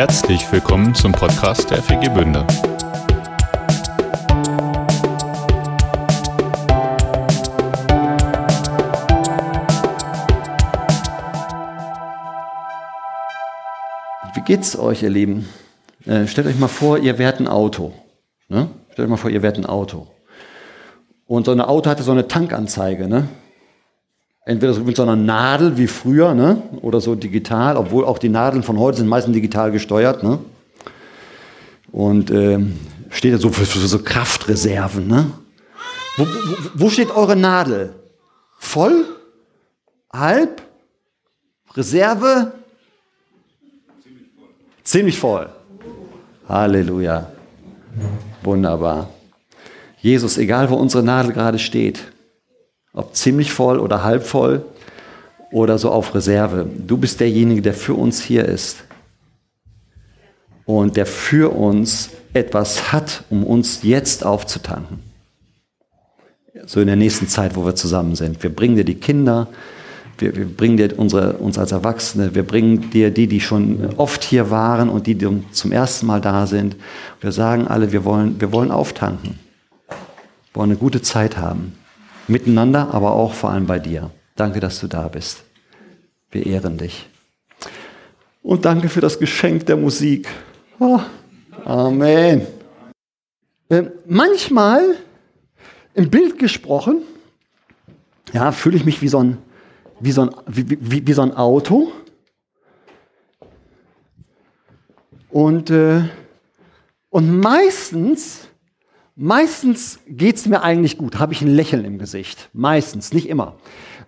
Herzlich willkommen zum Podcast der FG Bünde. Wie geht's euch, ihr Lieben? Äh, stellt euch mal vor, ihr wärt ein Auto. Ne? Stellt euch mal vor, ihr wärt ein Auto. Und so ein Auto hatte so eine Tankanzeige. Ne? Entweder so mit so einer Nadel wie früher ne? oder so digital, obwohl auch die Nadeln von heute sind meistens digital gesteuert. Ne? Und äh, steht da so für, für so Kraftreserven. Ne? Wo, wo, wo steht eure Nadel? Voll? Halb? Reserve? Ziemlich voll. Halleluja. Wunderbar. Jesus, egal wo unsere Nadel gerade steht, ob ziemlich voll oder halb voll oder so auf Reserve, du bist derjenige, der für uns hier ist und der für uns etwas hat, um uns jetzt aufzutanken. So in der nächsten Zeit, wo wir zusammen sind. Wir bringen dir die Kinder, wir, wir bringen dir unsere, uns als Erwachsene, wir bringen dir die, die schon oft hier waren und die, die zum ersten Mal da sind. Wir sagen alle, wir wollen, wir wollen auftanken. Wir wollen eine gute Zeit haben. Miteinander, aber auch vor allem bei dir. Danke, dass du da bist. Wir ehren dich. Und danke für das Geschenk der Musik. Oh, Amen. Äh, manchmal, im Bild gesprochen, ja, fühle ich mich wie so ein wie so ein, wie, wie, wie so ein Auto. Und, äh, und meistens, meistens geht es mir eigentlich gut, habe ich ein Lächeln im Gesicht. Meistens, nicht immer.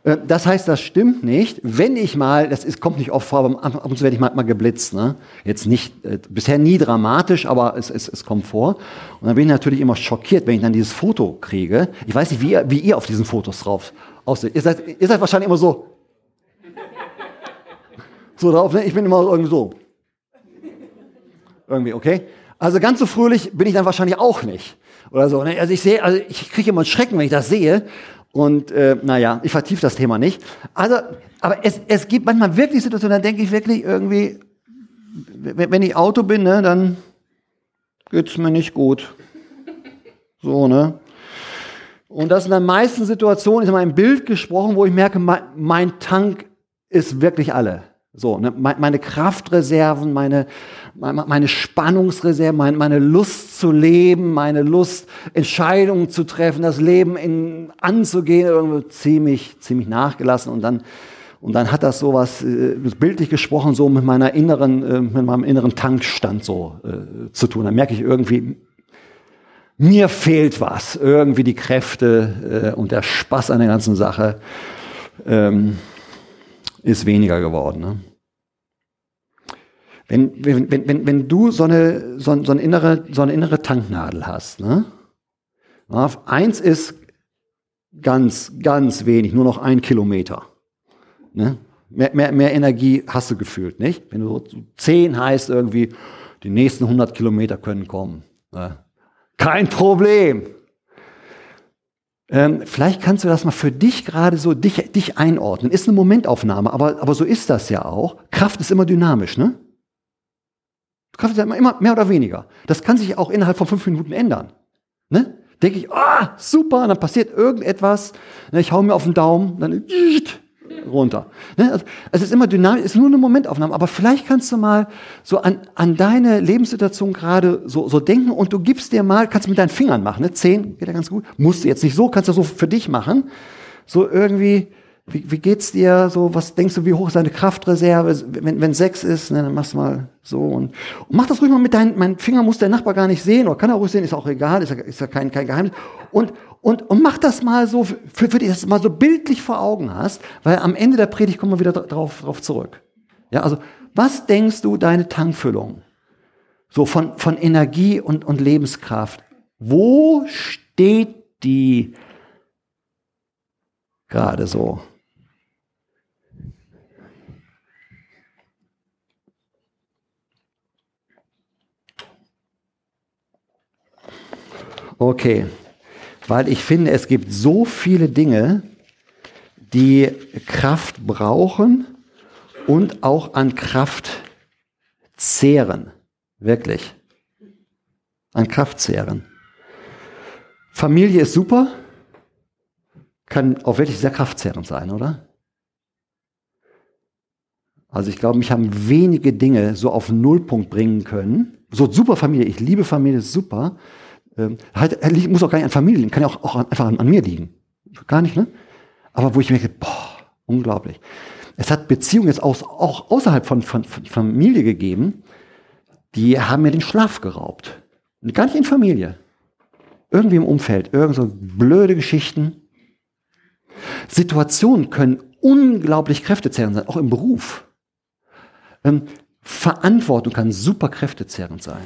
Äh, das heißt, das stimmt nicht. Wenn ich mal, das ist, kommt nicht oft vor, aber ab und zu werde ich mal, mal geblitzt. Ne? Jetzt nicht, äh, bisher nie dramatisch, aber es, es, es kommt vor. Und dann bin ich natürlich immer schockiert, wenn ich dann dieses Foto kriege. Ich weiß nicht, wie ihr, wie ihr auf diesen Fotos drauf aussieht. Ihr seid, ihr seid wahrscheinlich immer so. So drauf, ne? Ich bin immer irgendwie so. Irgendwie, okay? Also ganz so fröhlich bin ich dann wahrscheinlich auch nicht. Oder so. Ne? Also ich sehe, also ich kriege immer einen Schrecken, wenn ich das sehe. Und äh, naja, ich vertiefe das Thema nicht. Also, aber es, es gibt manchmal wirklich Situationen, da denke ich wirklich irgendwie, wenn ich Auto bin, ne, dann geht's mir nicht gut. So, ne? Und das sind dann meisten Situationen, ist in meinem Bild gesprochen, wo ich merke, mein, mein Tank ist wirklich alle. So, ne, meine Kraftreserven, meine, meine Spannungsreserven, meine, meine Lust zu leben, meine Lust, Entscheidungen zu treffen, das Leben in, anzugehen, irgendwie ziemlich, ziemlich nachgelassen. Und dann, und dann hat das sowas, äh, bildlich gesprochen, so mit meiner inneren, äh, mit meinem inneren Tankstand so äh, zu tun. Dann merke ich irgendwie, mir fehlt was, irgendwie die Kräfte äh, und der Spaß an der ganzen Sache ähm, ist weniger geworden. Ne? Wenn, wenn, wenn, wenn du so eine, so, so, eine innere, so eine innere Tanknadel hast, ne? eins ist ganz, ganz wenig, nur noch ein Kilometer. Ne? Mehr, mehr, mehr Energie hast du gefühlt, nicht? Wenn du so zehn heißt irgendwie, die nächsten 100 Kilometer können kommen. Ne? Kein Problem. Ähm, vielleicht kannst du das mal für dich gerade so dich, dich einordnen. Ist eine Momentaufnahme, aber, aber so ist das ja auch. Kraft ist immer dynamisch, ne? Kraft ist ja immer, mehr oder weniger. Das kann sich auch innerhalb von fünf Minuten ändern. Ne? Denke ich, ah, super, dann passiert irgendetwas, ne, ich hau mir auf den Daumen, dann runter. Ne? Also, es ist immer dynamisch, es ist nur eine Momentaufnahme, aber vielleicht kannst du mal so an, an deine Lebenssituation gerade so, so denken und du gibst dir mal, kannst mit deinen Fingern machen, ne? zehn geht ja ganz gut, musst du jetzt nicht so, kannst du so für dich machen, so irgendwie, wie, wie geht's dir so, was denkst du, wie hoch ist deine Kraftreserve, wenn, wenn sechs ist, ne, dann machst du mal so und, und mach das ruhig mal mit deinen, mein Finger muss der Nachbar gar nicht sehen oder kann er ruhig sehen, ist auch egal, ist ja, ist ja kein, kein Geheimnis und und, und mach das mal so, für, für dich, dass du mal so bildlich vor Augen hast, weil am Ende der Predigt kommen wir wieder drauf, drauf zurück. Ja, also, was denkst du, deine Tankfüllung? So von, von Energie und, und Lebenskraft. Wo steht die gerade so? Okay weil ich finde, es gibt so viele Dinge, die Kraft brauchen und auch an Kraft zehren. Wirklich. An Kraft zehren. Familie ist super, kann auch wirklich sehr kraftzehrend sein, oder? Also ich glaube, mich haben wenige Dinge so auf Nullpunkt bringen können. So super Familie, ich liebe Familie, super. Ähm, halt, muss auch gar nicht an Familie liegen, kann ja auch, auch einfach an, an, mir liegen. Gar nicht, ne? Aber wo ich merke, boah, unglaublich. Es hat Beziehungen jetzt auch, auch außerhalb von, von, von Familie gegeben, die haben mir den Schlaf geraubt. Gar nicht in Familie. Irgendwie im Umfeld, irgend so blöde Geschichten. Situationen können unglaublich kräftezehrend sein, auch im Beruf. Ähm, Verantwortung kann super kräftezehrend sein.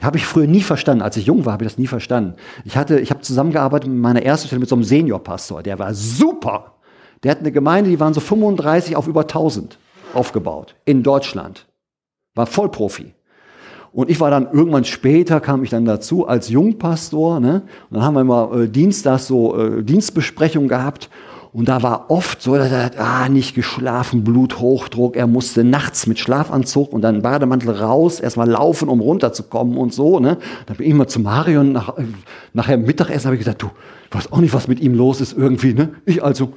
Habe ich früher nie verstanden. Als ich jung war, habe ich das nie verstanden. Ich hatte, ich habe zusammengearbeitet mit meiner ersten Stelle mit so einem Seniorpastor. Der war super. Der hat eine Gemeinde, die waren so 35 auf über 1000 aufgebaut in Deutschland. War Vollprofi. Und ich war dann irgendwann später, kam ich dann dazu als Jungpastor. Ne? Und dann haben wir immer äh, Dienstags so äh, Dienstbesprechungen gehabt. Und da war oft so, dass er hat, ah, nicht geschlafen, Bluthochdruck. Er musste nachts mit Schlafanzug und dann Bademantel raus, erstmal laufen, um runterzukommen und so. Ne? Dann bin ich immer zu Marion, nach, äh, nachher Mittagessen habe ich gesagt, du, ich weiß auch nicht, was mit ihm los ist irgendwie. Ne? Ich also,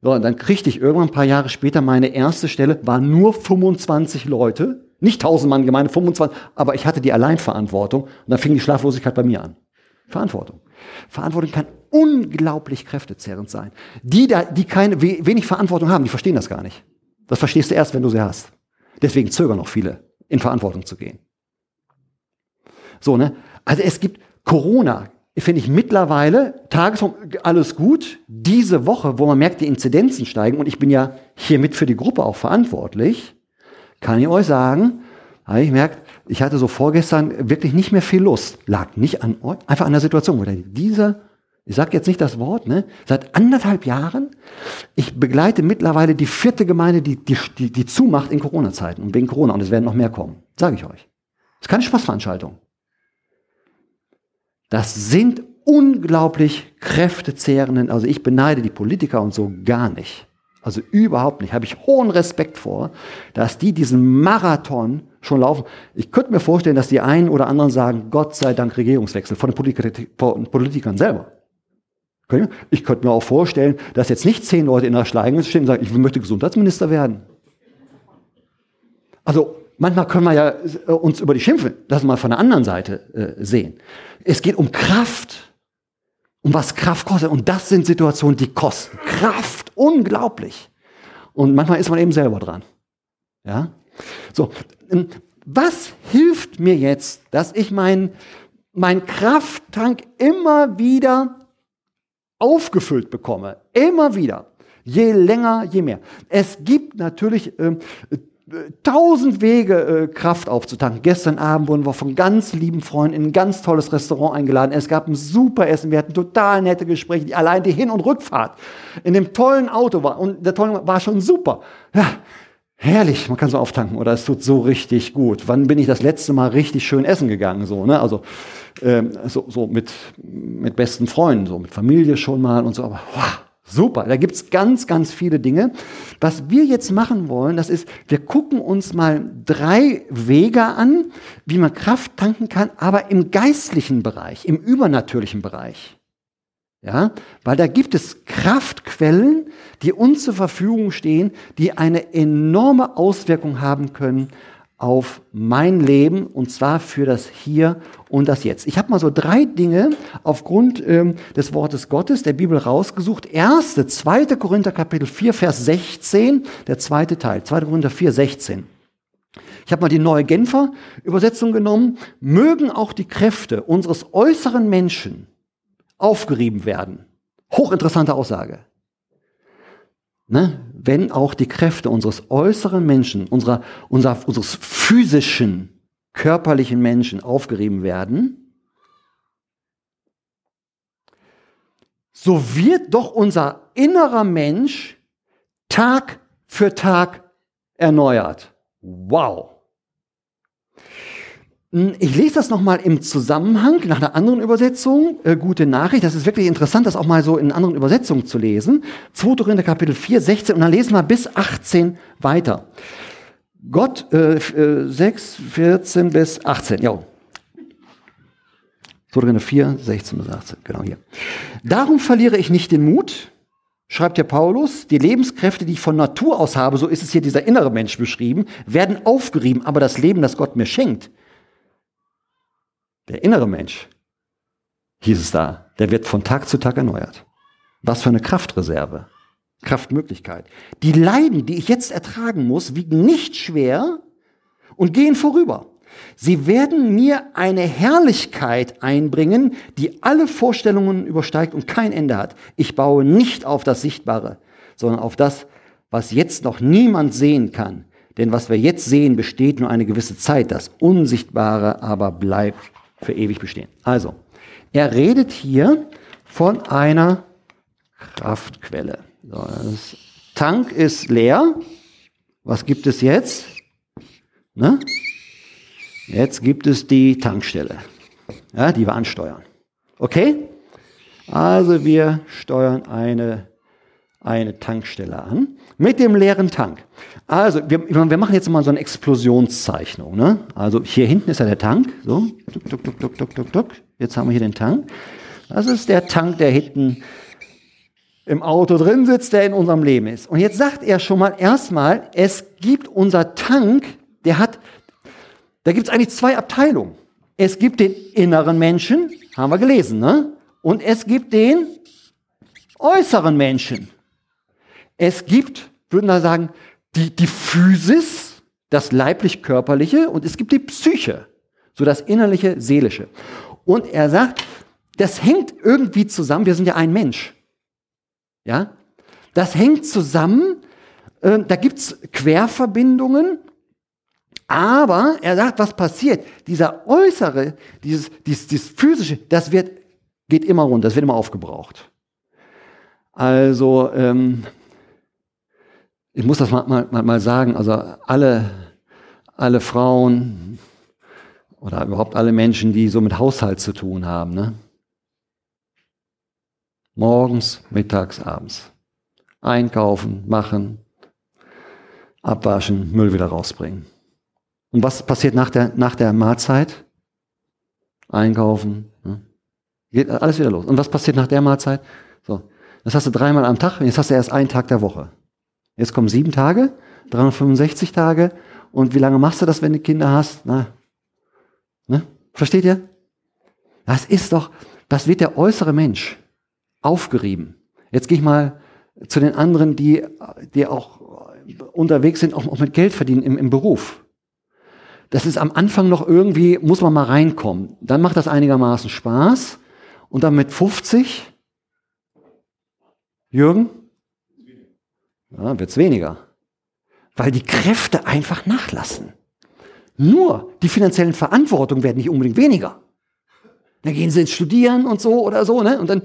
so, und dann kriegte ich irgendwann ein paar Jahre später meine erste Stelle, war nur 25 Leute, nicht 1000 Mann Gemeinde, 25, aber ich hatte die Alleinverantwortung und dann fing die Schlaflosigkeit bei mir an. Verantwortung. Verantwortung kann unglaublich kräftezehrend sein. Die, da, die keine, wenig Verantwortung haben, die verstehen das gar nicht. Das verstehst du erst, wenn du sie hast. Deswegen zögern auch viele, in Verantwortung zu gehen. So, ne? Also es gibt Corona, finde ich mittlerweile, Tagesform, alles gut. Diese Woche, wo man merkt, die Inzidenzen steigen, und ich bin ja hiermit für die Gruppe auch verantwortlich, kann ich euch sagen, habe ich merkt, ich hatte so vorgestern wirklich nicht mehr viel Lust. Lag nicht an euch, einfach an der Situation, wo dieser, ich sage jetzt nicht das Wort, ne, seit anderthalb Jahren, ich begleite mittlerweile die vierte Gemeinde, die, die, die, die zumacht in Corona-Zeiten und wegen Corona, und es werden noch mehr kommen, sage ich euch. Das ist keine Spaßveranstaltung. Das sind unglaublich kräftezehrenden, also ich beneide die Politiker und so gar nicht. Also überhaupt nicht. Habe ich hohen Respekt vor, dass die diesen Marathon schon laufen. Ich könnte mir vorstellen, dass die einen oder anderen sagen, Gott sei Dank Regierungswechsel von den Politikern selber. Ich könnte mir auch vorstellen, dass jetzt nicht zehn Leute in der Schlange stehen und sagen, ich möchte Gesundheitsminister werden. Also manchmal können wir ja äh, uns über die schimpfen, das mal von der anderen Seite äh, sehen. Es geht um Kraft, um was Kraft kostet. Und das sind Situationen, die kosten Kraft, unglaublich. Und manchmal ist man eben selber dran. Ja? So, ähm, was hilft mir jetzt, dass ich meinen mein Krafttank immer wieder aufgefüllt bekomme? Immer wieder. Je länger, je mehr. Es gibt natürlich ähm, tausend Wege, äh, Kraft aufzutanken. Gestern Abend wurden wir von ganz lieben Freunden in ein ganz tolles Restaurant eingeladen. Es gab ein super Essen. Wir hatten total nette Gespräche. Die, allein die Hin- und Rückfahrt in dem tollen Auto war. Und der tolle war schon super. Ja, herrlich. Man kann so auftanken. Oder es tut so richtig gut. Wann bin ich das letzte Mal richtig schön essen gegangen? So, ne? Also, ähm, so, so mit, mit besten Freunden, so mit Familie schon mal und so. Aber, wow Super, da gibt's ganz, ganz viele Dinge. Was wir jetzt machen wollen, das ist, wir gucken uns mal drei Wege an, wie man Kraft tanken kann, aber im geistlichen Bereich, im übernatürlichen Bereich. Ja, weil da gibt es Kraftquellen, die uns zur Verfügung stehen, die eine enorme Auswirkung haben können auf mein Leben und zwar für das Hier und das Jetzt. Ich habe mal so drei Dinge aufgrund ähm, des Wortes Gottes der Bibel rausgesucht. Erste, zweite Korinther Kapitel 4, Vers 16, der zweite Teil, 2. Korinther 4, 16. Ich habe mal die neue Genfer Übersetzung genommen. Mögen auch die Kräfte unseres äußeren Menschen aufgerieben werden. Hochinteressante Aussage ne, wenn auch die Kräfte unseres äußeren Menschen, unserer, unserer, unseres physischen, körperlichen Menschen aufgerieben werden, so wird doch unser innerer Mensch Tag für Tag erneuert. Wow. Hm, ich lese das nochmal im Zusammenhang nach einer anderen Übersetzung. Äh, gute Nachricht. Das ist wirklich interessant, das auch mal so in anderen Übersetzungen zu lesen. 2. Korinther Kapitel 4, 16 und dann lesen wir bis 18 weiter. Gott, äh, 6, 14 bis 18, ja. So drin 4, 16 bis 18, genau hier. Darum verliere ich nicht den Mut, schreibt der Paulus, die Lebenskräfte, die ich von Natur aus habe, so ist es hier dieser innere Mensch beschrieben, werden aufgerieben, aber das Leben, das Gott mir schenkt, der innere Mensch, hieß es da, der wird von Tag zu Tag erneuert. Was für eine Kraftreserve, Kraftmöglichkeit. Die Leiden, die ich jetzt ertragen muss, wiegen nicht schwer und gehen vorüber. Sie werden mir eine Herrlichkeit einbringen, die alle Vorstellungen übersteigt und kein Ende hat. Ich baue nicht auf das Sichtbare, sondern auf das, was jetzt noch niemand sehen kann. Denn was wir jetzt sehen, besteht nur eine gewisse Zeit. Das Unsichtbare aber bleibt für ewig bestehen. Also, er redet hier von einer Kraftquelle. So, das Tank ist leer. Was gibt es jetzt? Ne? Jetzt gibt es die Tankstelle, ja, die wir ansteuern. Okay? Also wir steuern eine, eine Tankstelle an mit dem leeren Tank. Also wir, wir machen jetzt mal so eine Explosionszeichnung. Ne? Also hier hinten ist ja der Tank. So, tuk, tuk, tuk, tuk, tuk, tuk, tuk. Jetzt haben wir hier den Tank. Das ist der Tank, der hinten im Auto drin sitzt, der in unserem Leben ist. Und jetzt sagt er schon mal erstmal, es gibt unser Tank, der hat da gibt es eigentlich zwei Abteilungen. Es gibt den inneren Menschen, haben wir gelesen, ne? Und es gibt den äußeren Menschen. Es gibt, würden wir sagen, die, die Physis, das leiblich-körperliche, und es gibt die Psyche, so das innerliche, seelische. Und er sagt, das hängt irgendwie zusammen. Wir sind ja ein Mensch. Ja? Das hängt zusammen. Äh, da gibt's Querverbindungen. Aber er sagt, was passiert? Dieser äußere, dieses, dieses, dieses physische, das wird, geht immer runter, das wird immer aufgebraucht. Also, ähm, ich muss das mal, mal, mal sagen, also alle, alle Frauen oder überhaupt alle Menschen, die so mit Haushalt zu tun haben, ne? morgens, mittags, abends. Einkaufen, machen, abwaschen, Müll wieder rausbringen. Und was passiert nach der, nach der Mahlzeit? Einkaufen. Ne? Geht alles wieder los. Und was passiert nach der Mahlzeit? So, das hast du dreimal am Tag, jetzt hast du erst einen Tag der Woche. Jetzt kommen sieben Tage, 365 Tage. Und wie lange machst du das, wenn du Kinder hast? Na, ne? Versteht ihr? Das ist doch, das wird der äußere Mensch aufgerieben. Jetzt gehe ich mal zu den anderen, die, die auch unterwegs sind, auch, auch mit Geld verdienen im, im Beruf das ist am Anfang noch irgendwie, muss man mal reinkommen. Dann macht das einigermaßen Spaß. Und dann mit 50, Jürgen? Ja, wird's weniger. Weil die Kräfte einfach nachlassen. Nur die finanziellen Verantwortungen werden nicht unbedingt weniger. Dann gehen sie ins Studieren und so oder so, ne? Und dann.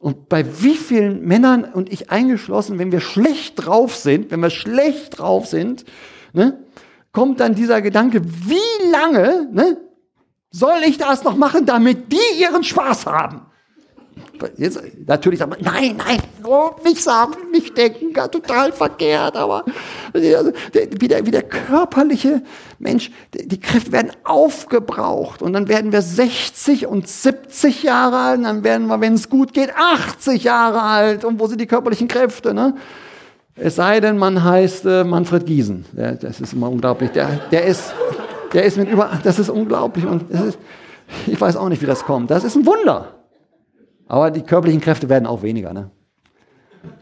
Und bei wie vielen Männern und ich eingeschlossen, wenn wir schlecht drauf sind, wenn wir schlecht drauf sind, ne, kommt dann dieser Gedanke, wie lange ne, soll ich das noch machen, damit die ihren Spaß haben? Jetzt, natürlich sagt man, nein, nein, nicht sagen, nicht denken, total verkehrt, aber also, wie, der, wie der körperliche Mensch, die Kräfte werden aufgebraucht und dann werden wir 60 und 70 Jahre alt, und dann werden wir, wenn es gut geht, 80 Jahre alt. Und wo sind die körperlichen Kräfte? Ne? Es sei denn, man heißt äh, Manfred Giesen. Der, das ist immer unglaublich. Der, der, ist, der ist mit über, das ist unglaublich. Und ist, ich weiß auch nicht, wie das kommt. Das ist ein Wunder. Aber die körperlichen Kräfte werden auch weniger. Ne?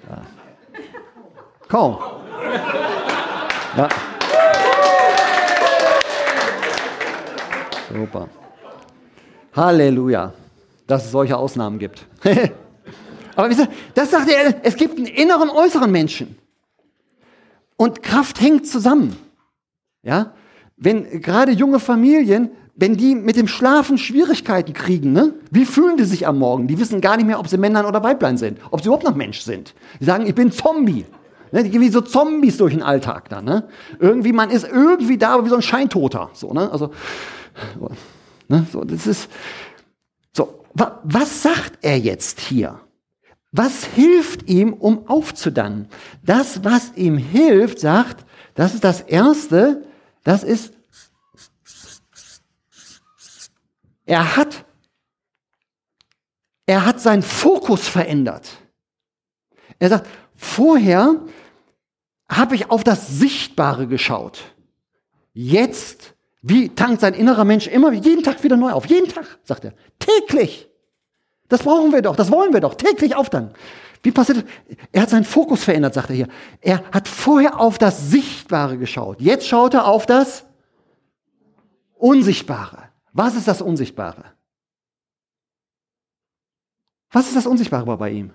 Ja. Kaum. Ja. Super. Halleluja, dass es solche Ausnahmen gibt. Aber das sagt er, es gibt einen inneren, äußeren Menschen. Und Kraft hängt zusammen. Ja? Wenn gerade junge Familien, wenn die mit dem Schlafen Schwierigkeiten kriegen, ne? wie fühlen die sich am Morgen? Die wissen gar nicht mehr, ob sie Männlein oder Weiblein sind, ob sie überhaupt noch Mensch sind. Die sagen, ich bin Zombie. Ne? Die gehen wie so Zombies durch den Alltag dann. Ne? Irgendwie, man ist irgendwie da wie so ein Scheintoter. So, ne? Also, ne? so, das ist, so, wa was sagt er jetzt hier? Was hilft ihm, um aufzudanken? Das, was ihm hilft, sagt, Das ist das Erste, das ist, er hat, er hat seinen Fokus verändert. Er sagt, vorher habe ich auf das Sichtbare geschaut. Jetzt, wie tankt sein innerer Mensch immer jeden Tag wieder neu auf? Jeden Tag, sagt er. Täglich. Das brauchen wir doch, das wollen wir doch. Täglich auftanken. Wie passiert das? Er hat seinen Fokus verändert, sagt er hier. Er hat vorher auf das Sichtbare geschaut. Jetzt schaut er auf das Unsichtbare. Was ist das Unsichtbare? Was ist das Unsichtbare bei ihm?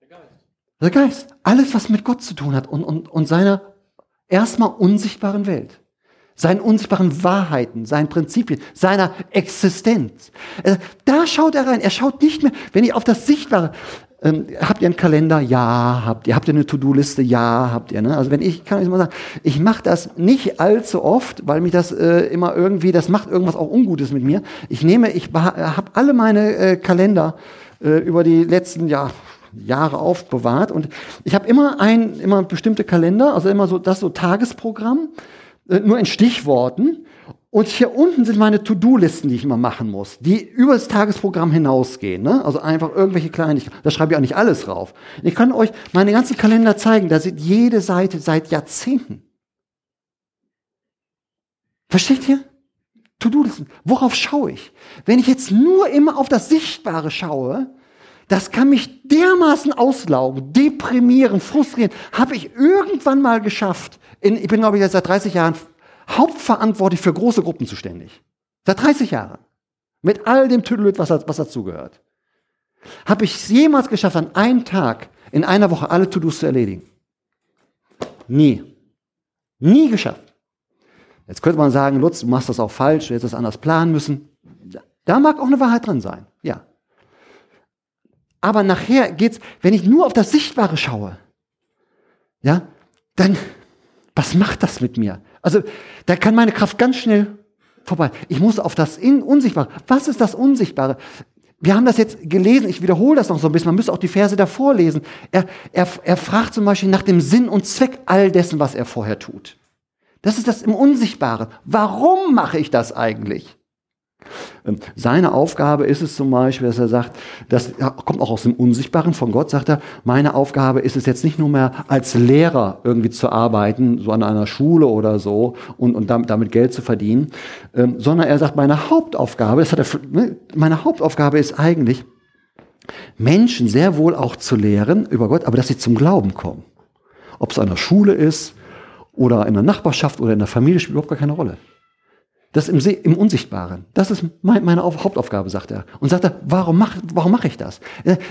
Der Geist. Der Geist. Alles, was mit Gott zu tun hat und, und, und seiner erstmal unsichtbaren Welt seinen unsichtbaren Wahrheiten, seinen Prinzipien, seiner Existenz. Äh, da schaut er rein. Er schaut nicht mehr, wenn ich auf das Sichtbare, ähm, habt ihr einen Kalender? Ja, habt ihr. Habt ihr eine To-Do-Liste? Ja, habt ihr. Ne? Also wenn ich, kann ich mal sagen, ich mache das nicht allzu oft, weil mich das äh, immer irgendwie, das macht irgendwas auch Ungutes mit mir. Ich nehme, ich habe alle meine äh, Kalender äh, über die letzten, ja, Jahre aufbewahrt und ich habe immer ein, immer bestimmte Kalender, also immer so das so Tagesprogramm äh, nur in Stichworten. Und hier unten sind meine To-Do-Listen, die ich immer machen muss, die über das Tagesprogramm hinausgehen. Ne? Also einfach irgendwelche Kleinigkeiten. Da schreibe ich auch nicht alles drauf. Ich kann euch meine ganzen Kalender zeigen. Da sieht jede Seite seit Jahrzehnten. Versteht ihr? To-Do-Listen. Worauf schaue ich? Wenn ich jetzt nur immer auf das Sichtbare schaue, das kann mich dermaßen auslaugen, deprimieren, frustrieren. Habe ich irgendwann mal geschafft, in, ich bin, glaube ich, seit 30 Jahren hauptverantwortlich für große Gruppen zuständig. Seit 30 Jahren. Mit all dem Tüdelüt, was, was dazugehört. Habe ich es jemals geschafft, an einem Tag, in einer Woche alle To-Dos zu erledigen? Nie. Nie geschafft. Jetzt könnte man sagen, Lutz, du machst das auch falsch, du hättest das anders planen müssen. Da mag auch eine Wahrheit drin sein, ja. Aber nachher geht's, wenn ich nur auf das Sichtbare schaue, ja, dann was macht das mit mir? Also da kann meine Kraft ganz schnell vorbei. Ich muss auf das In Unsichtbare. Was ist das Unsichtbare? Wir haben das jetzt gelesen, ich wiederhole das noch so ein bisschen, man müsste auch die Verse davor lesen. Er, er, er fragt zum Beispiel nach dem Sinn und Zweck all dessen, was er vorher tut. Das ist das im Unsichtbaren. Warum mache ich das eigentlich? Ähm, seine Aufgabe ist es zum Beispiel, dass er sagt, das kommt auch aus dem Unsichtbaren von Gott, sagt er, meine Aufgabe ist es jetzt nicht nur mehr als Lehrer irgendwie zu arbeiten, so an einer Schule oder so und, und damit, Geld zu verdienen, ähm, sondern er sagt, meine Hauptaufgabe, das hat er, ne, meine Hauptaufgabe ist eigentlich, Menschen sehr wohl auch zu lehren über Gott, aber dass sie zum Glauben kommen. Ob es an der Schule ist oder in der Nachbarschaft oder in der Familie, spielt überhaupt gar keine Rolle. Das im, im Unsichtbaren. Das ist mein, meine Hauptaufgabe, sagt er. Und sagt er, warum mache warum mach ich das?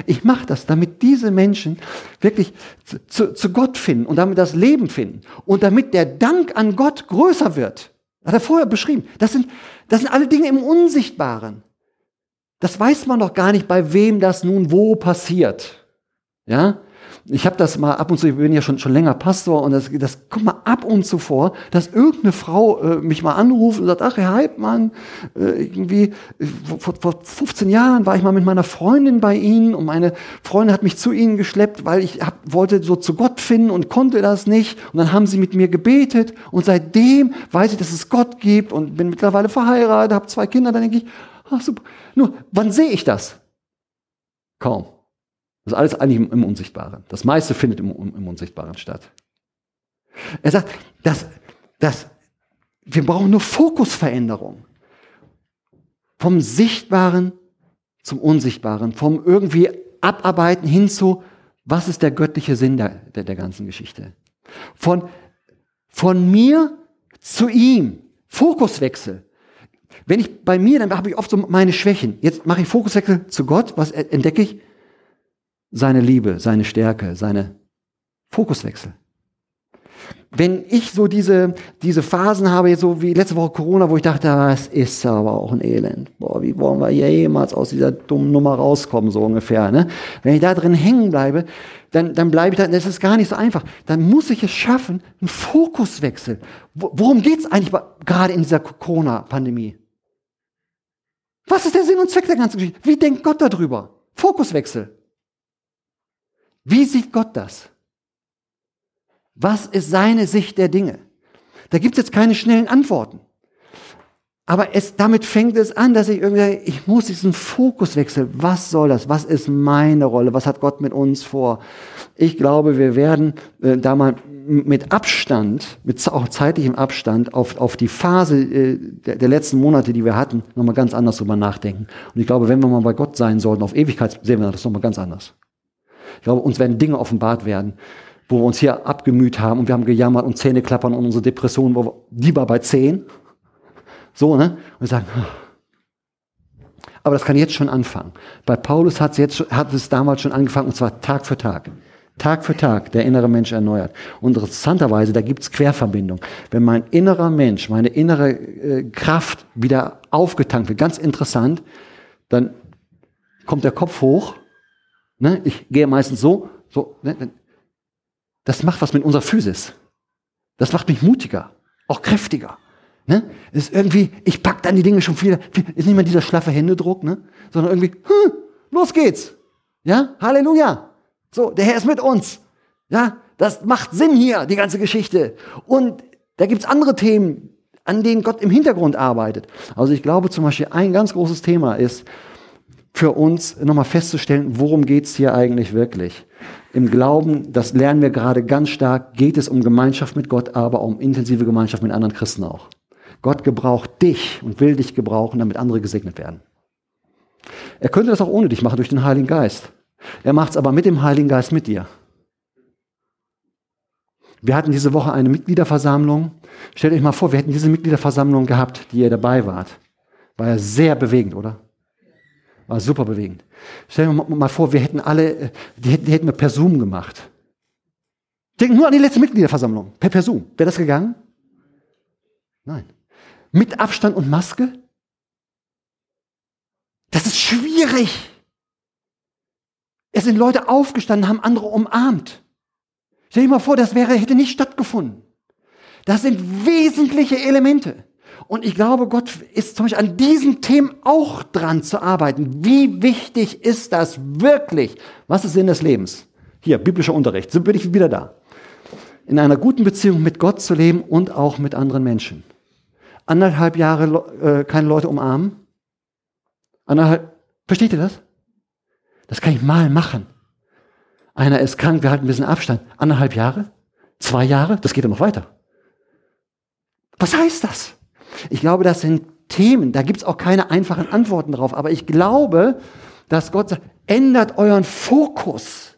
Ich mache das, damit diese Menschen wirklich zu, zu Gott finden und damit das Leben finden. Und damit der Dank an Gott größer wird. Hat er vorher beschrieben. Das sind, das sind alle Dinge im Unsichtbaren. Das weiß man doch gar nicht, bei wem das nun wo passiert. Ja? Ich habe das mal ab und zu, ich bin ja schon, schon länger Pastor und das, das kommt mal ab und zu vor, dass irgendeine Frau äh, mich mal anruft und sagt, ach Herr Heidmann, äh, irgendwie äh, vor, vor 15 Jahren war ich mal mit meiner Freundin bei Ihnen und meine Freundin hat mich zu Ihnen geschleppt, weil ich hab, wollte so zu Gott finden und konnte das nicht und dann haben Sie mit mir gebetet und seitdem weiß ich, dass es Gott gibt und bin mittlerweile verheiratet, habe zwei Kinder, dann denke ich, ach super. Nur, wann sehe ich das? Kaum. Das ist alles eigentlich im, Unsichtbaren. Das meiste findet im, im Unsichtbaren statt. Er sagt, dass, dass wir brauchen nur Fokusveränderung. Vom Sichtbaren zum Unsichtbaren, vom irgendwie Abarbeiten hin zu, was ist der göttliche Sinn der, der, der ganzen Geschichte. Von, von mir zu ihm. Fokuswechsel. Wenn ich bei mir, dann habe ich oft so meine Schwächen. Jetzt mache ich Fokuswechsel zu Gott. Was entdecke ich? Seine Liebe, seine Stärke, seine Fokuswechsel. Wenn ich so diese, diese Phasen habe, so wie letzte Woche Corona, wo ich dachte, das ist aber auch ein Elend. Boah, wie wollen wir jemals aus dieser dummen Nummer rauskommen, so ungefähr. Ne? Wenn ich da drin hängen bleibe, dann, dann bleibe ich da, das ist gar nicht so einfach. Dann muss ich es schaffen, einen Fokuswechsel. Worum geht es eigentlich gerade in dieser Corona-Pandemie? Was ist der Sinn und Zweck der ganzen Geschichte? Wie denkt Gott darüber? Fokuswechsel. Wie sieht Gott das? Was ist seine Sicht der Dinge? Da gibt es jetzt keine schnellen Antworten. Aber es, damit fängt es an, dass ich irgendwie, ich muss diesen Fokus wechseln. Was soll das? Was ist meine Rolle? Was hat Gott mit uns vor? Ich glaube, wir werden äh, da mal mit Abstand, mit auch zeitlichem Abstand auf, auf die Phase äh, der, der, letzten Monate, die wir hatten, nochmal ganz anders drüber nachdenken. Und ich glaube, wenn wir mal bei Gott sein sollten, auf Ewigkeit sehen wir das nochmal ganz anders. Ich glaube, uns werden Dinge offenbart werden, wo wir uns hier abgemüht haben und wir haben gejammert und Zähne klappern und unsere Depression, wo wir, die war bei zehn. So, ne? Und sagen, aber das kann jetzt schon anfangen. Bei Paulus hat es, jetzt, hat es damals schon angefangen, und zwar Tag für Tag. Tag für Tag der innere Mensch erneuert. Und interessanterweise, da gibt es Querverbindung. Wenn mein innerer Mensch, meine innere äh, Kraft wieder aufgetankt wird, ganz interessant, dann kommt der Kopf hoch. Ne? Ich gehe meistens so, so. Ne? Das macht was mit unserer Physis. Das macht mich mutiger, auch kräftiger. Ne? Ist irgendwie, ich pack dann die Dinge schon viel, ist nicht mehr dieser schlaffe Händedruck, ne? sondern irgendwie, hm, los geht's. Ja, Halleluja. So, der Herr ist mit uns. Ja, das macht Sinn hier, die ganze Geschichte. Und da gibt's andere Themen, an denen Gott im Hintergrund arbeitet. Also ich glaube zum Beispiel, ein ganz großes Thema ist für uns nochmal festzustellen, worum geht's hier eigentlich wirklich. Im Glauben, das lernen wir gerade ganz stark, geht es um Gemeinschaft mit Gott, aber um intensive Gemeinschaft mit anderen Christen auch. Gott gebraucht dich und will dich gebrauchen, damit andere gesegnet werden. Er könnte das auch ohne dich machen, durch den Heiligen Geist. Er macht es aber mit dem Heiligen Geist mit dir. Wir hatten diese Woche eine Mitgliederversammlung. Stellt euch mal vor, wir hätten diese Mitgliederversammlung gehabt, die ihr dabei wart. War ja sehr bewegend, oder? War super bewegend. Stellt euch mal vor, wir hätten alle, die hätten, die hätten wir per Zoom gemacht. Denken nur an die letzte Mitgliederversammlung. Per, per Zoom. Wäre das gegangen? Nein. Mit Abstand und Maske? Das ist schwierig. Es sind Leute aufgestanden, haben andere umarmt. Stell dir mal vor, das wäre, hätte nicht stattgefunden. Das sind wesentliche Elemente. Und ich glaube, Gott ist zum Beispiel an diesen Themen auch dran zu arbeiten. Wie wichtig ist das wirklich? Was ist Sinn des Lebens? Hier, biblischer Unterricht. So bin ich wieder da. In einer guten Beziehung mit Gott zu leben und auch mit anderen Menschen. Anderthalb Jahre äh, keine Leute umarmen. Anderthalb, versteht ihr das? Das kann ich mal machen. Einer ist krank, wir halten ein bisschen Abstand. Anderthalb Jahre? Zwei Jahre? Das geht ja noch weiter. Was heißt das? Ich glaube, das sind Themen, da gibt es auch keine einfachen Antworten drauf, aber ich glaube, dass Gott sagt, ändert euren Fokus.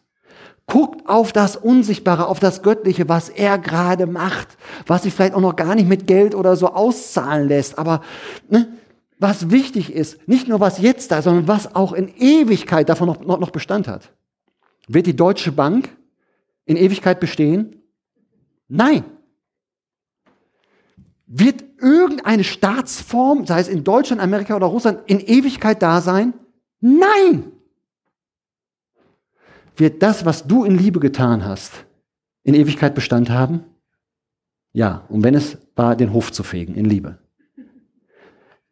Guckt auf das Unsichtbare, auf das Göttliche, was er gerade macht, was sich vielleicht auch noch gar nicht mit Geld oder so auszahlen lässt, aber ne, was wichtig ist, nicht nur was jetzt da, sondern was auch in Ewigkeit davon noch, noch, noch Bestand hat. Wird die Deutsche Bank in Ewigkeit bestehen? Nein. Wird irgendeine Staatsform, sei es in Deutschland, Amerika oder Russland, in Ewigkeit da sein? Nein. Wird das, was du in Liebe getan hast, in Ewigkeit Bestand haben? Ja, und wenn es war, den Hof zu fegen, in Liebe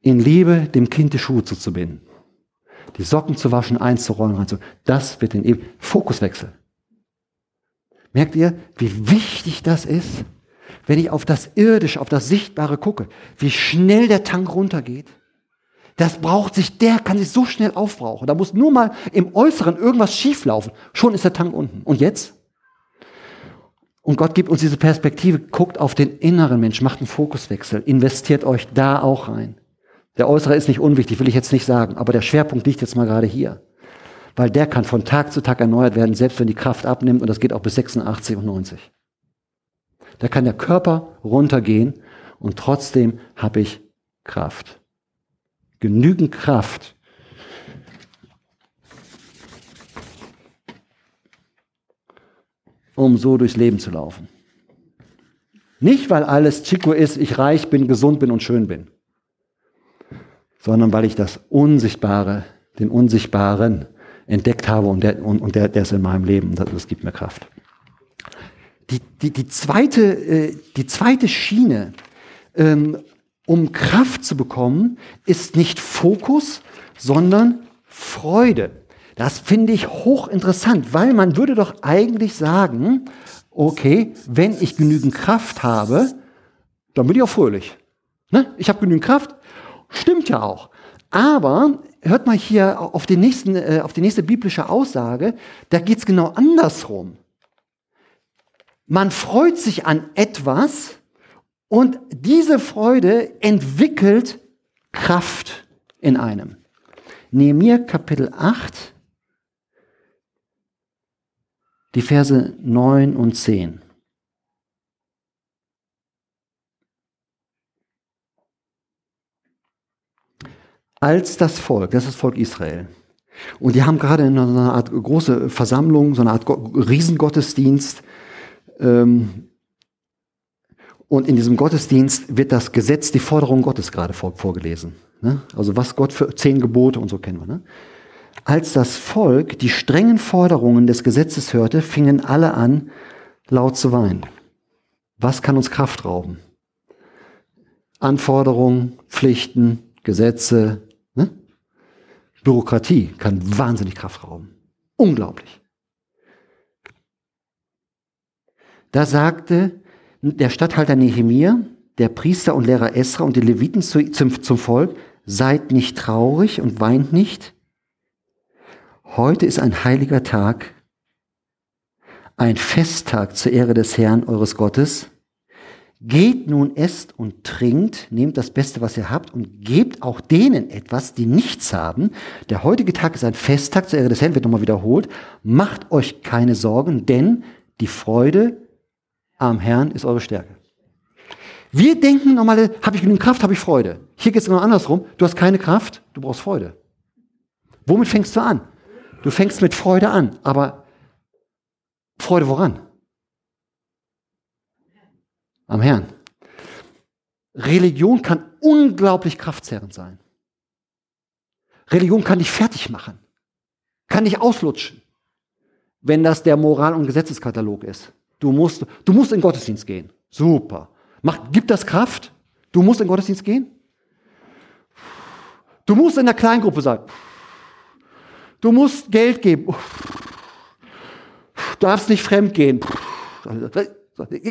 in Liebe dem Kind die Schuhe zuzubinden, die Socken zu waschen, einzurollen, reinzu. Das wird den e Fokuswechsel. Merkt ihr, wie wichtig das ist, wenn ich auf das Irdische, auf das Sichtbare gucke, wie schnell der Tank runtergeht? Das braucht sich, der kann sich so schnell aufbrauchen. Da muss nur mal im Äußeren irgendwas schieflaufen. Schon ist der Tank unten. Und jetzt? Und Gott gibt uns diese Perspektive, guckt auf den inneren Mensch, macht einen Fokuswechsel, investiert euch da auch rein. Der Äußere ist nicht unwichtig, will ich jetzt nicht sagen, aber der Schwerpunkt liegt jetzt mal gerade hier. Weil der kann von Tag zu Tag erneuert werden, selbst wenn die Kraft abnimmt und das geht auch bis 86 und 90. Da kann der Körper runtergehen und trotzdem habe ich Kraft. Genügend Kraft. um so durchs Leben zu laufen. Nicht, weil alles Chico ist, ich reich bin, gesund bin und schön bin sondern weil ich das Unsichtbare, den Unsichtbaren entdeckt habe und der, und, der, der ist in meinem Leben. Das, das gibt mir Kraft. Die, die, die, zweite, äh, die zweite Schiene, ähm, um Kraft zu bekommen, ist nicht Fokus, sondern Freude. Das finde ich hochinteressant, weil man würde doch eigentlich sagen, okay, wenn ich genügend Kraft habe, dann bin ich auch fröhlich. Ne? Ich habe genügend Kraft, stimmt ja auch. Aber hört mal hier auf, den nächsten, äh, auf die nächste biblische Aussage, da geht es genau andersrum. Man freut sich an etwas und diese Freude entwickelt Kraft in einem. Nehemiah Kapitel 8, die Verse 9 und 10. Als das Volk, das ist das Volk Israel, und die haben gerade in einer Art große Versammlung, so eine Art Riesengottesdienst, und in diesem Gottesdienst wird das Gesetz, die Forderung Gottes gerade vorgelesen. Ne? Also was Gott für zehn Gebote und so kennen wir. Ne? Als das Volk die strengen Forderungen des Gesetzes hörte, fingen alle an, laut zu weinen. Was kann uns Kraft rauben? Anforderungen, Pflichten, Gesetze, ne? Bürokratie kann wahnsinnig Kraft rauben. Unglaublich. Da sagte der Statthalter Nehemia, der Priester und Lehrer Esra und die Leviten zum, zum Volk, seid nicht traurig und weint nicht, Heute ist ein heiliger Tag, ein Festtag zur Ehre des Herrn eures Gottes. Geht nun, esst und trinkt, nehmt das Beste, was ihr habt, und gebt auch denen etwas, die nichts haben. Der heutige Tag ist ein Festtag zur Ehre des Herrn, wird nochmal wiederholt. Macht euch keine Sorgen, denn die Freude am Herrn ist eure Stärke. Wir denken normal, habe ich genügend Kraft, habe ich Freude. Hier geht es genau andersrum. Du hast keine Kraft, du brauchst Freude. Womit fängst du an? Du fängst mit Freude an, aber Freude woran? Am Herrn. Religion kann unglaublich kraftzerrend sein. Religion kann dich fertig machen, kann dich auslutschen, wenn das der Moral- und Gesetzeskatalog ist. Du musst, du musst in Gottesdienst gehen. Super. Mach, gibt das Kraft? Du musst in Gottesdienst gehen? Du musst in der Kleingruppe sein. Du musst Geld geben. Du darfst nicht fremd gehen.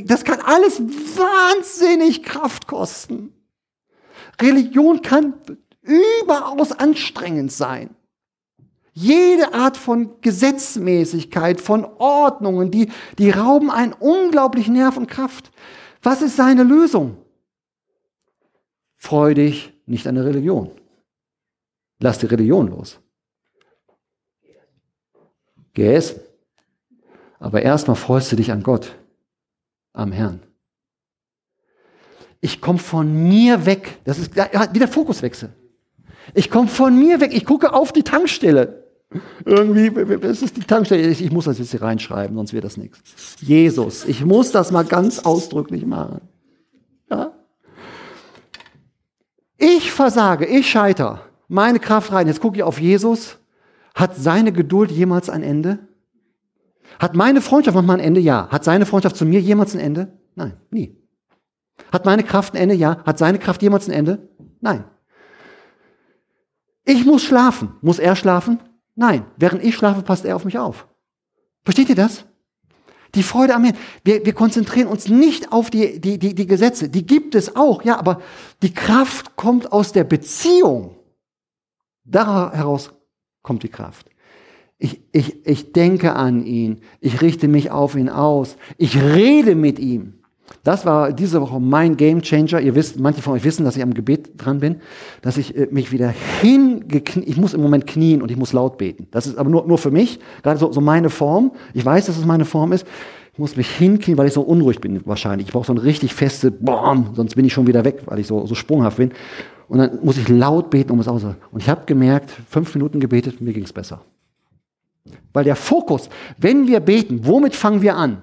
Das kann alles wahnsinnig Kraft kosten. Religion kann überaus anstrengend sein. Jede Art von Gesetzmäßigkeit, von Ordnungen, die, die rauben einen unglaublichen Nerv und Kraft. Was ist seine Lösung? Freu dich nicht an der Religion. Lass die Religion los. Geh essen. Aber erstmal freust du dich an Gott, am Herrn. Ich komme von mir weg. Das ist wieder Fokuswechsel. Ich komme von mir weg. Ich gucke auf die Tankstelle. Irgendwie, das ist die Tankstelle. Ich, ich muss das jetzt hier reinschreiben, sonst wird das nichts. Jesus. Ich muss das mal ganz ausdrücklich machen. Ja? Ich versage, ich scheiter. Meine Kraft rein. Jetzt gucke ich auf Jesus hat seine Geduld jemals ein Ende? Hat meine Freundschaft manchmal ein Ende? Ja. Hat seine Freundschaft zu mir jemals ein Ende? Nein, nie. Hat meine Kraft ein Ende? Ja. Hat seine Kraft jemals ein Ende? Nein. Ich muss schlafen. Muss er schlafen? Nein. Während ich schlafe, passt er auf mich auf. Versteht ihr das? Die Freude am Herrn. Wir, wir konzentrieren uns nicht auf die, die, die, die Gesetze. Die gibt es auch, ja, aber die Kraft kommt aus der Beziehung. Daraus kommt die Kraft. Ich, ich, ich denke an ihn. Ich richte mich auf ihn aus. Ich rede mit ihm. Das war diese Woche mein Game Changer. Ihr wisst, manche von euch wissen, dass ich am Gebet dran bin, dass ich äh, mich wieder hingekniet, ich muss im Moment knien und ich muss laut beten. Das ist aber nur, nur für mich, gerade so, so meine Form. Ich weiß, dass es meine Form ist. Ich muss mich hinknien, weil ich so unruhig bin wahrscheinlich. Ich brauche so eine richtig feste, boom, sonst bin ich schon wieder weg, weil ich so, so sprunghaft bin. Und dann muss ich laut beten, um es auszusagen. Und ich habe gemerkt, fünf Minuten gebetet, mir ging es besser. Weil der Fokus, wenn wir beten, womit fangen wir an?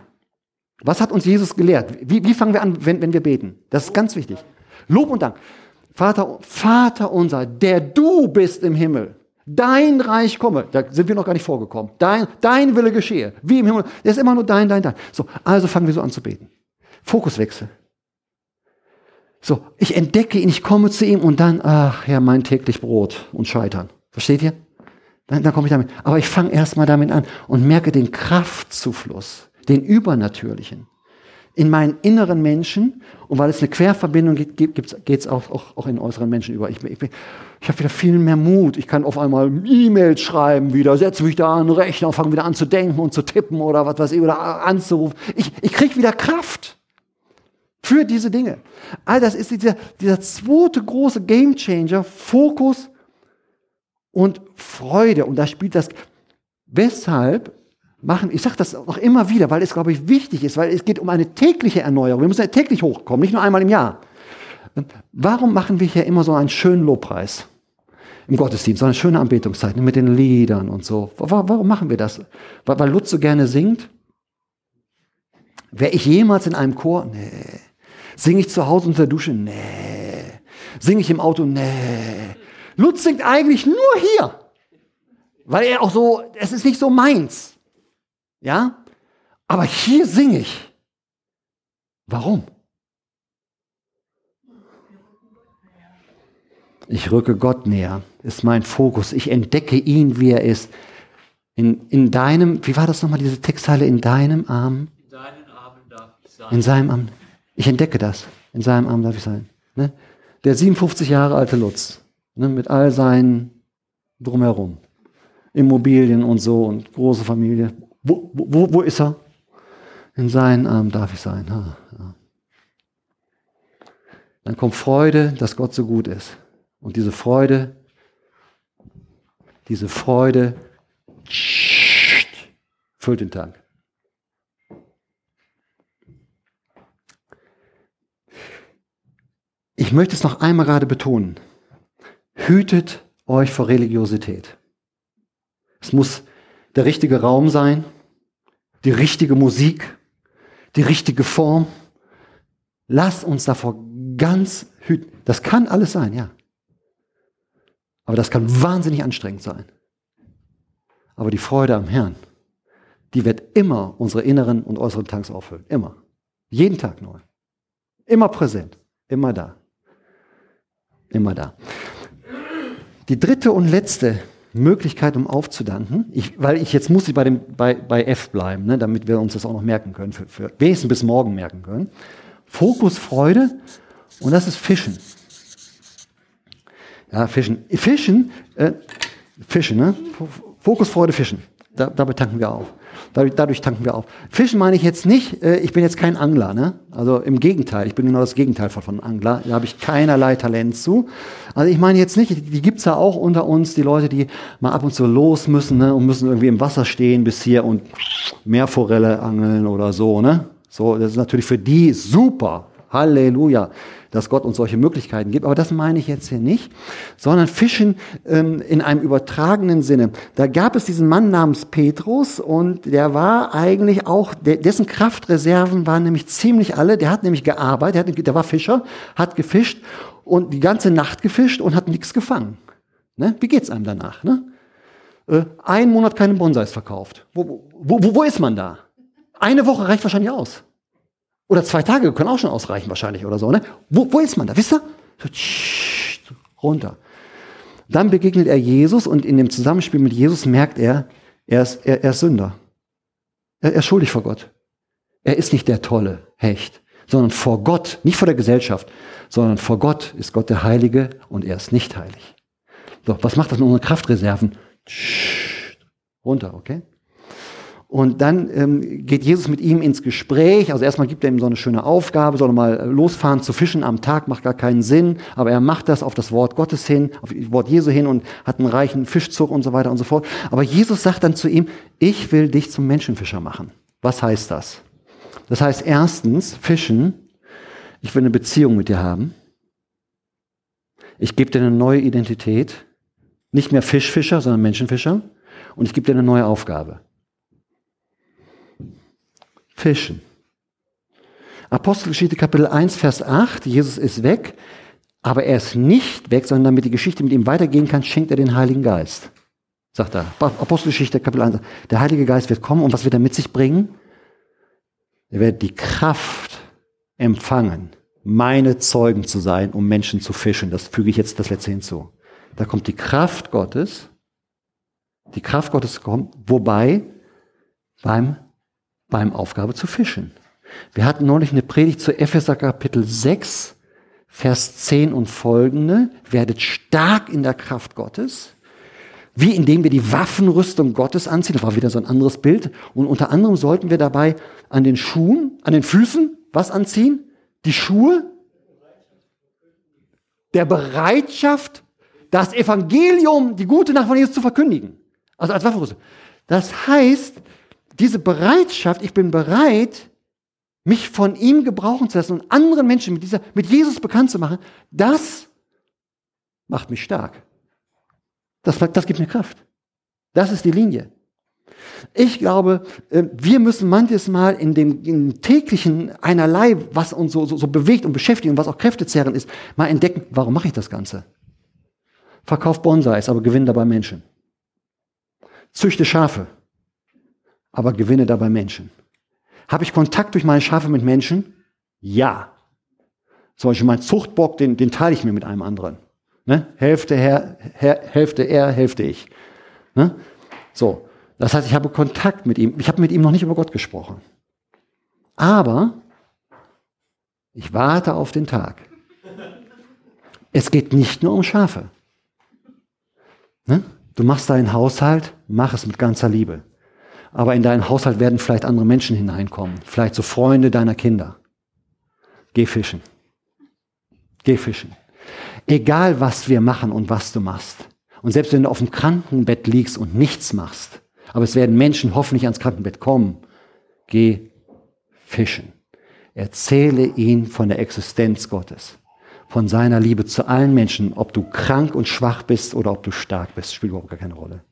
Was hat uns Jesus gelehrt? Wie, wie fangen wir an, wenn, wenn wir beten? Das ist ganz wichtig. Lob und Dank. Vater, Vater unser, der du bist im Himmel. Dein Reich komme. Da sind wir noch gar nicht vorgekommen. Dein, dein Wille geschehe. Wie im Himmel. Der ist immer nur dein, dein, dein. So, also fangen wir so an zu beten. Fokuswechsel. So, ich entdecke ihn, ich komme zu ihm und dann, ach ja, mein täglich Brot und Scheitern. Versteht ihr? Dann, dann komme ich damit. Aber ich fange erstmal damit an und merke den Kraftzufluss, den Übernatürlichen in meinen inneren Menschen und weil es eine Querverbindung gibt, geht es auch, auch, auch in äußeren Menschen über. Ich, ich, ich habe wieder viel mehr Mut. Ich kann auf einmal E-Mails schreiben wieder, setze mich da an den Rechner und fange wieder an zu denken und zu tippen oder was weiß ich, oder anzurufen. Ich, ich kriege wieder Kraft für diese Dinge. All das ist dieser, dieser zweite große Gamechanger, Fokus und Freude. Und da spielt das, weshalb machen, ich sage das auch immer wieder, weil es, glaube ich, wichtig ist, weil es geht um eine tägliche Erneuerung. Wir müssen ja täglich hochkommen, nicht nur einmal im Jahr. Warum machen wir hier immer so einen schönen Lobpreis im Gottesdienst, so eine schöne Anbetungszeit mit den Liedern und so? Warum machen wir das? Weil Lutz so gerne singt? Wäre ich jemals in einem Chor? Nee. Singe ich zu Hause unter der Dusche? Nee. Singe ich im Auto? Nee. Lutz singt eigentlich nur hier. Weil er auch so, es ist nicht so meins. Ja? Aber hier singe ich. Warum? Ich rücke Gott näher, ist mein Fokus. Ich entdecke ihn, wie er ist. In, in deinem, wie war das nochmal, diese Textteile? In deinem Arm? In deinen Armen darf ich sein. In seinem Arm. Ich entdecke das. In seinem Arm darf ich sein. Ne? Der 57 Jahre alte Lutz, ne, mit all seinen drumherum. Immobilien und so und große Familie. Wo, wo, wo ist er? In seinen Armen darf ich sein. Ha, ja. Dann kommt Freude, dass Gott so gut ist. Und diese Freude, diese Freude füllt den Tag. Ich möchte es noch einmal gerade betonen. Hütet euch vor Religiosität. Es muss der richtige Raum sein, die richtige Musik, die richtige Form. Lass uns davor ganz hüten. Das kann alles sein, ja. Aber das kann wahnsinnig anstrengend sein. Aber die Freude am Herrn, die wird immer unsere inneren und äußeren Tanks auffüllen. Immer. Jeden Tag neu. Immer präsent. Immer da. Immer da. Die dritte und letzte Möglichkeit, um aufzudanken, ich, weil ich jetzt muss ich bei, dem, bei, bei F bleiben, ne, damit wir uns das auch noch merken können, für, für wenigstens bis morgen merken können. Fokus, Freude und das ist Fischen. Ja, Fischen. Fischen, äh, Fischen, ne? Fokus, Freude, Fischen. Da, dabei tanken wir auf. Dadurch, dadurch, tanken wir auf. Fischen meine ich jetzt nicht, äh, ich bin jetzt kein Angler, ne? Also im Gegenteil, ich bin genau das Gegenteil von, von Angler. Da habe ich keinerlei Talent zu. Also ich meine jetzt nicht, die, die gibt's ja auch unter uns, die Leute, die mal ab und zu los müssen, ne? Und müssen irgendwie im Wasser stehen bis hier und Meerforelle angeln oder so, ne? So, das ist natürlich für die super. Halleluja dass Gott uns solche Möglichkeiten gibt. Aber das meine ich jetzt hier nicht, sondern Fischen ähm, in einem übertragenen Sinne. Da gab es diesen Mann namens Petrus und der war eigentlich auch, dessen Kraftreserven waren nämlich ziemlich alle. Der hat nämlich gearbeitet, der, hat, der war Fischer, hat gefischt und die ganze Nacht gefischt und hat nichts gefangen. Ne? Wie geht's einem danach? Ne? Äh, ein Monat keine Bonsais verkauft. Wo, wo, wo, wo ist man da? Eine Woche reicht wahrscheinlich aus. Oder zwei Tage können auch schon ausreichen wahrscheinlich oder so. Ne? Wo, wo ist man da? Wisst ihr? So, tsch, runter. Dann begegnet er Jesus und in dem Zusammenspiel mit Jesus merkt er, er ist, er, er ist Sünder. Er, er ist schuldig vor Gott. Er ist nicht der tolle Hecht, sondern vor Gott, nicht vor der Gesellschaft, sondern vor Gott ist Gott der Heilige und er ist nicht heilig. So, was macht das mit unseren Kraftreserven? Tsch, runter, okay? Und dann ähm, geht Jesus mit ihm ins Gespräch. Also erstmal gibt er ihm so eine schöne Aufgabe, soll er mal losfahren zu fischen am Tag, macht gar keinen Sinn. Aber er macht das auf das Wort Gottes hin, auf das Wort Jesu hin und hat einen reichen Fischzug und so weiter und so fort. Aber Jesus sagt dann zu ihm, ich will dich zum Menschenfischer machen. Was heißt das? Das heißt erstens, Fischen, ich will eine Beziehung mit dir haben. Ich gebe dir eine neue Identität. Nicht mehr Fischfischer, sondern Menschenfischer. Und ich gebe dir eine neue Aufgabe. Fischen. Apostelgeschichte Kapitel 1, Vers 8, Jesus ist weg, aber er ist nicht weg, sondern damit die Geschichte mit ihm weitergehen kann, schenkt er den Heiligen Geist. Sagt er. Apostelgeschichte Kapitel 1. Der Heilige Geist wird kommen und was wird er mit sich bringen? Er wird die Kraft empfangen, meine Zeugen zu sein, um Menschen zu fischen. Das füge ich jetzt das letzte hinzu. Da kommt die Kraft Gottes. Die Kraft Gottes kommt, wobei beim beim Aufgabe zu fischen. Wir hatten neulich eine Predigt zu Epheser Kapitel 6, Vers 10 und folgende. Werdet stark in der Kraft Gottes. Wie indem wir die Waffenrüstung Gottes anziehen. Das war wieder so ein anderes Bild. Und unter anderem sollten wir dabei an den Schuhen, an den Füßen was anziehen? Die Schuhe der Bereitschaft, das Evangelium, die gute Nachricht von Jesus zu verkündigen. Also als Waffenrüstung. Das heißt, diese Bereitschaft, ich bin bereit, mich von ihm gebrauchen zu lassen und anderen Menschen mit, dieser, mit Jesus bekannt zu machen, das macht mich stark. Das, das gibt mir Kraft. Das ist die Linie. Ich glaube, äh, wir müssen manches Mal in dem, in täglichen einerlei, was uns so, so, so bewegt und beschäftigt und was auch kräftezerrend ist, mal entdecken, warum mache ich das Ganze? Verkauf Bonsais, aber gewinne dabei Menschen. Züchte Schafe, aber gewinne dabei Menschen. Habe ich Kontakt durch meine Schafe mit Menschen? Ja. Zum Beispiel mein Zuchtbock, den, den teile ich mir mit einem anderen. Ne? Hälfte, her, her, Hälfte er, Hälfte ich. Ne? So. Das heißt, ich habe Kontakt mit ihm. Ich habe mit ihm noch nicht über Gott gesprochen. Aber ich warte auf den Tag. Es geht nicht nur um Schafe. Ne? Du machst deinen Haushalt, mach es mit ganzer Liebe. Aber in deinen Haushalt werden vielleicht andere Menschen hineinkommen. Vielleicht so Freunde deiner Kinder. Geh fischen. Geh fischen. Egal was wir machen und was du machst. Und selbst wenn du auf dem Krankenbett liegst und nichts machst, aber es werden Menschen hoffentlich ans Krankenbett kommen, geh fischen. Erzähle ihnen von der Existenz Gottes, von seiner Liebe zu allen Menschen, ob du krank und schwach bist oder ob du stark bist, spielt überhaupt gar keine Rolle.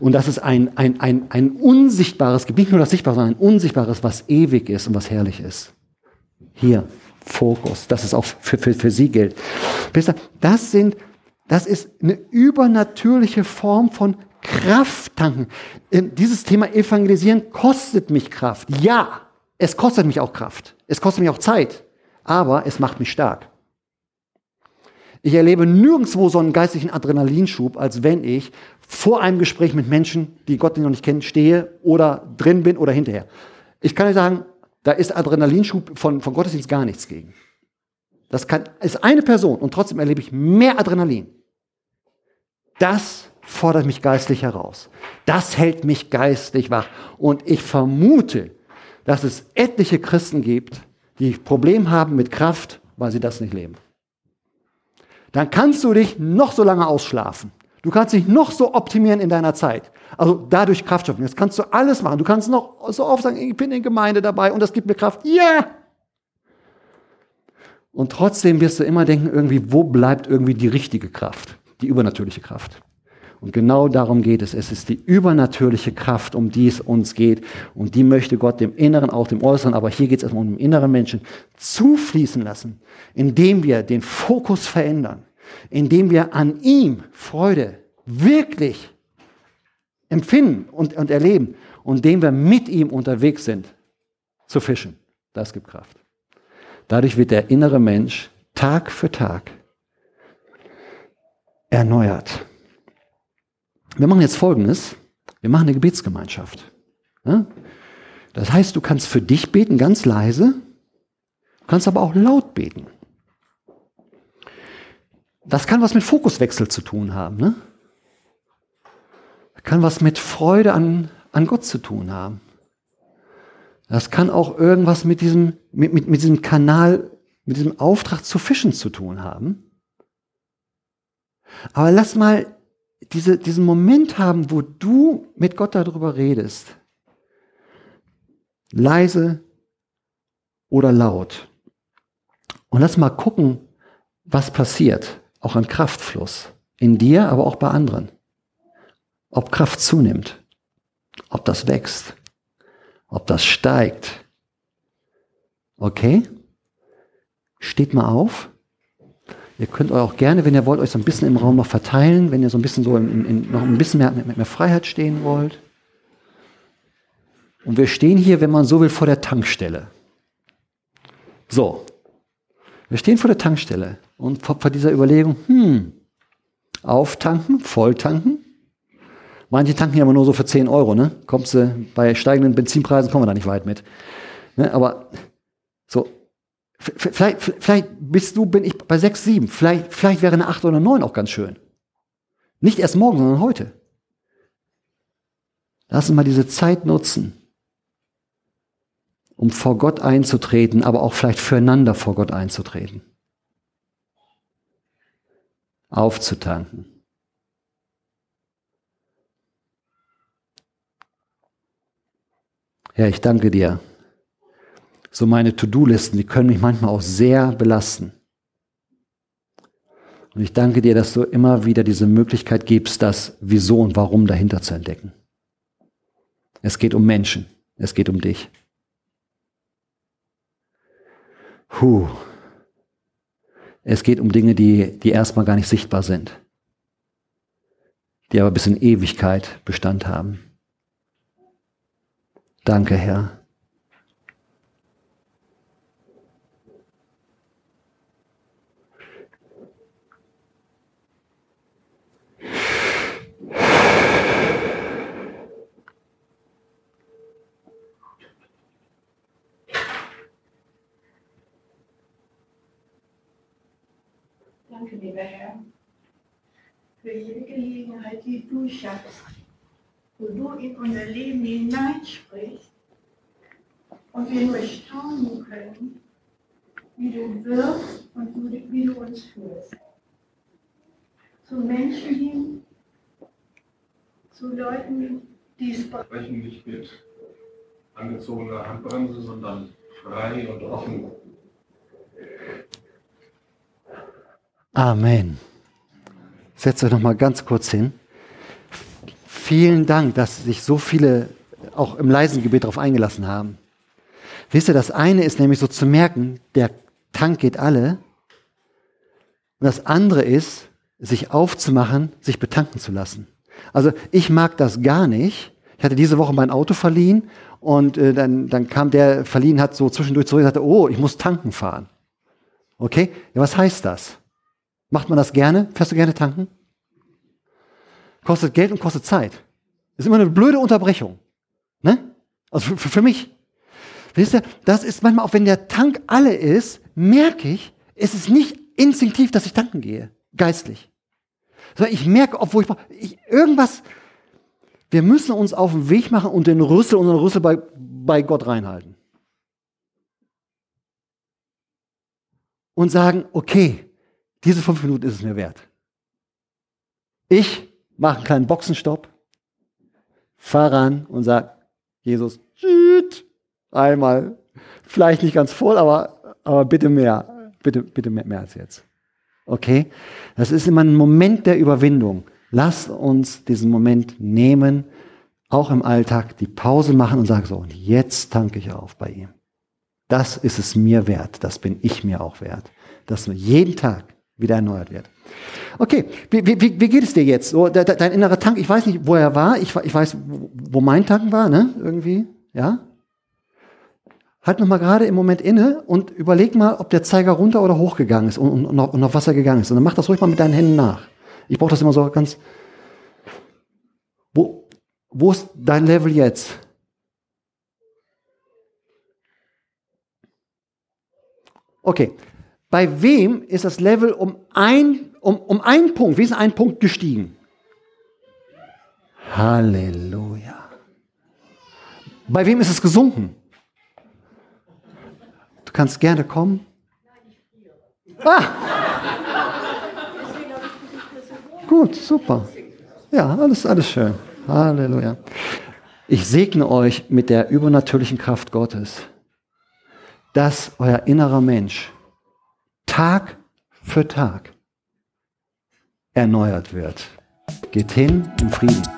Und das ist ein, ein, ein, ein unsichtbares, nicht nur das Sichtbare, sondern ein unsichtbares, was ewig ist und was herrlich ist. Hier, Fokus, das ist auch für, für, für Sie gilt. Das sind, das ist eine übernatürliche Form von Kraft tanken. Ähm, dieses Thema Evangelisieren kostet mich Kraft. Ja, es kostet mich auch Kraft. Es kostet mich auch Zeit. Aber es macht mich stark. Ich erlebe nirgendwo so einen geistlichen Adrenalinschub, als wenn ich vor einem Gespräch mit Menschen, die Gott noch nicht kennen, stehe oder drin bin oder hinterher. Ich kann euch sagen, da ist Adrenalinschub von, von Gottesdienst gar nichts gegen. Das kann, ist eine Person und trotzdem erlebe ich mehr Adrenalin. Das fordert mich geistlich heraus. Das hält mich geistlich wach. Und ich vermute, dass es etliche Christen gibt, die Probleme haben mit Kraft, weil sie das nicht leben dann kannst du dich noch so lange ausschlafen. Du kannst dich noch so optimieren in deiner Zeit. Also dadurch Kraft schaffen. Jetzt kannst du alles machen. Du kannst noch so oft sagen, ich bin in Gemeinde dabei und das gibt mir Kraft. Ja! Yeah! Und trotzdem wirst du immer denken, irgendwie, wo bleibt irgendwie die richtige Kraft? Die übernatürliche Kraft. Und genau darum geht es. Es ist die übernatürliche Kraft, um die es uns geht. Und die möchte Gott dem Inneren, auch dem Äußeren, aber hier geht es erstmal um den inneren Menschen, zufließen lassen, indem wir den Fokus verändern, indem wir an ihm Freude wirklich empfinden und, und erleben und indem wir mit ihm unterwegs sind, zu fischen. Das gibt Kraft. Dadurch wird der innere Mensch Tag für Tag erneuert. Wir machen jetzt Folgendes. Wir machen eine Gebetsgemeinschaft. Das heißt, du kannst für dich beten, ganz leise, du kannst aber auch laut beten. Das kann was mit Fokuswechsel zu tun haben. Ne? Das kann was mit Freude an, an Gott zu tun haben. Das kann auch irgendwas mit diesem, mit, mit, mit diesem Kanal, mit diesem Auftrag zu fischen zu tun haben. Aber lass mal diese, diesen Moment haben, wo du mit Gott darüber redest. Leise oder laut. Und lass mal gucken, was passiert. Auch an Kraftfluss. In dir, aber auch bei anderen. Ob Kraft zunimmt. Ob das wächst. Ob das steigt. Okay? Steht mal auf. Ihr könnt euch auch gerne, wenn ihr wollt, euch so ein bisschen im Raum noch verteilen, wenn ihr so ein bisschen so in, in, noch ein bisschen mehr, mit mehr Freiheit stehen wollt. Und wir stehen hier, wenn man so will, vor der Tankstelle. So. Wir stehen vor der Tankstelle und vor, dieser Überlegung, hm, auftanken, volltanken. Manche tanken ja immer nur so für 10 Euro, ne? Kommst du, bei steigenden Benzinpreisen kommen wir da nicht weit mit. Ne? Aber so, vielleicht, vielleicht bist du, bin ich bei 6, 7. Vielleicht, vielleicht wäre eine 8 oder 9 auch ganz schön. Nicht erst morgen, sondern heute. Lass uns mal diese Zeit nutzen, um vor Gott einzutreten, aber auch vielleicht füreinander vor Gott einzutreten. Aufzutanken. Ja, ich danke dir. So meine To-Do-Listen, die können mich manchmal auch sehr belasten. Und ich danke dir, dass du immer wieder diese Möglichkeit gibst, das Wieso und Warum dahinter zu entdecken. Es geht um Menschen. Es geht um dich. Puh. Es geht um Dinge, die, die erstmal gar nicht sichtbar sind, die aber bis in Ewigkeit Bestand haben. Danke, Herr. Danke, lieber Herr, für jede Gelegenheit, die du schaffst, wo du in unser Leben hineinsprichst und wir nur staunen können, wie du wirkst und wie du uns führst. Zu Menschen hin, zu Leuten, die es sprechen nicht mit angezogener Handbremse, sondern frei und offen. Amen. Setzt euch noch mal ganz kurz hin. Vielen Dank, dass sich so viele auch im leisen Gebet darauf eingelassen haben. Wisst ihr, das eine ist nämlich so zu merken, der Tank geht alle. Und das andere ist, sich aufzumachen, sich betanken zu lassen. Also ich mag das gar nicht. Ich hatte diese Woche mein Auto verliehen und äh, dann, dann kam der verliehen hat so zwischendurch zurück und sagte, oh, ich muss tanken fahren. Okay? Ja, was heißt das? Macht man das gerne? Fährst du gerne tanken? Kostet Geld und kostet Zeit. Ist immer eine blöde Unterbrechung. Ne? Also für, für mich. Wisst ihr, das ist manchmal, auch wenn der Tank alle ist, merke ich, es ist nicht instinktiv, dass ich tanken gehe. Geistlich. Sondern ich merke, obwohl ich, ich irgendwas, wir müssen uns auf den Weg machen und den Rüssel, unseren Rüssel bei, bei Gott reinhalten. Und sagen, okay, diese fünf Minuten ist es mir wert. Ich mache einen kleinen Boxenstopp, fahre ran und sage, Jesus, tschüt, einmal, vielleicht nicht ganz voll, aber, aber bitte mehr, bitte, bitte mehr, mehr als jetzt. Okay? Das ist immer ein Moment der Überwindung. Lasst uns diesen Moment nehmen, auch im Alltag, die Pause machen und sagen so, und jetzt tanke ich auf bei ihm. Das ist es mir wert, das bin ich mir auch wert. Dass nur jeden Tag wieder erneuert wird. Okay, wie, wie, wie geht es dir jetzt? So, de, de, dein innerer Tank, ich weiß nicht, wo er war, ich, ich weiß, wo mein Tank war, ne? Irgendwie, ja? Halt nochmal gerade im Moment inne und überleg mal, ob der Zeiger runter oder hoch gegangen ist und, und, und, auf, und auf was er gegangen ist. Und dann mach das ruhig mal mit deinen Händen nach. Ich brauche das immer so ganz. Wo, wo ist dein Level jetzt? Okay, bei wem ist das Level um ein, um, um einen Punkt, wie ist ein Punkt gestiegen? Halleluja. Bei wem ist es gesunken? Du kannst gerne kommen. Ah. Gut, super. Ja, alles, alles schön. Halleluja. Ich segne euch mit der übernatürlichen Kraft Gottes, dass euer innerer Mensch Tag für Tag erneuert wird. Geht hin im Frieden.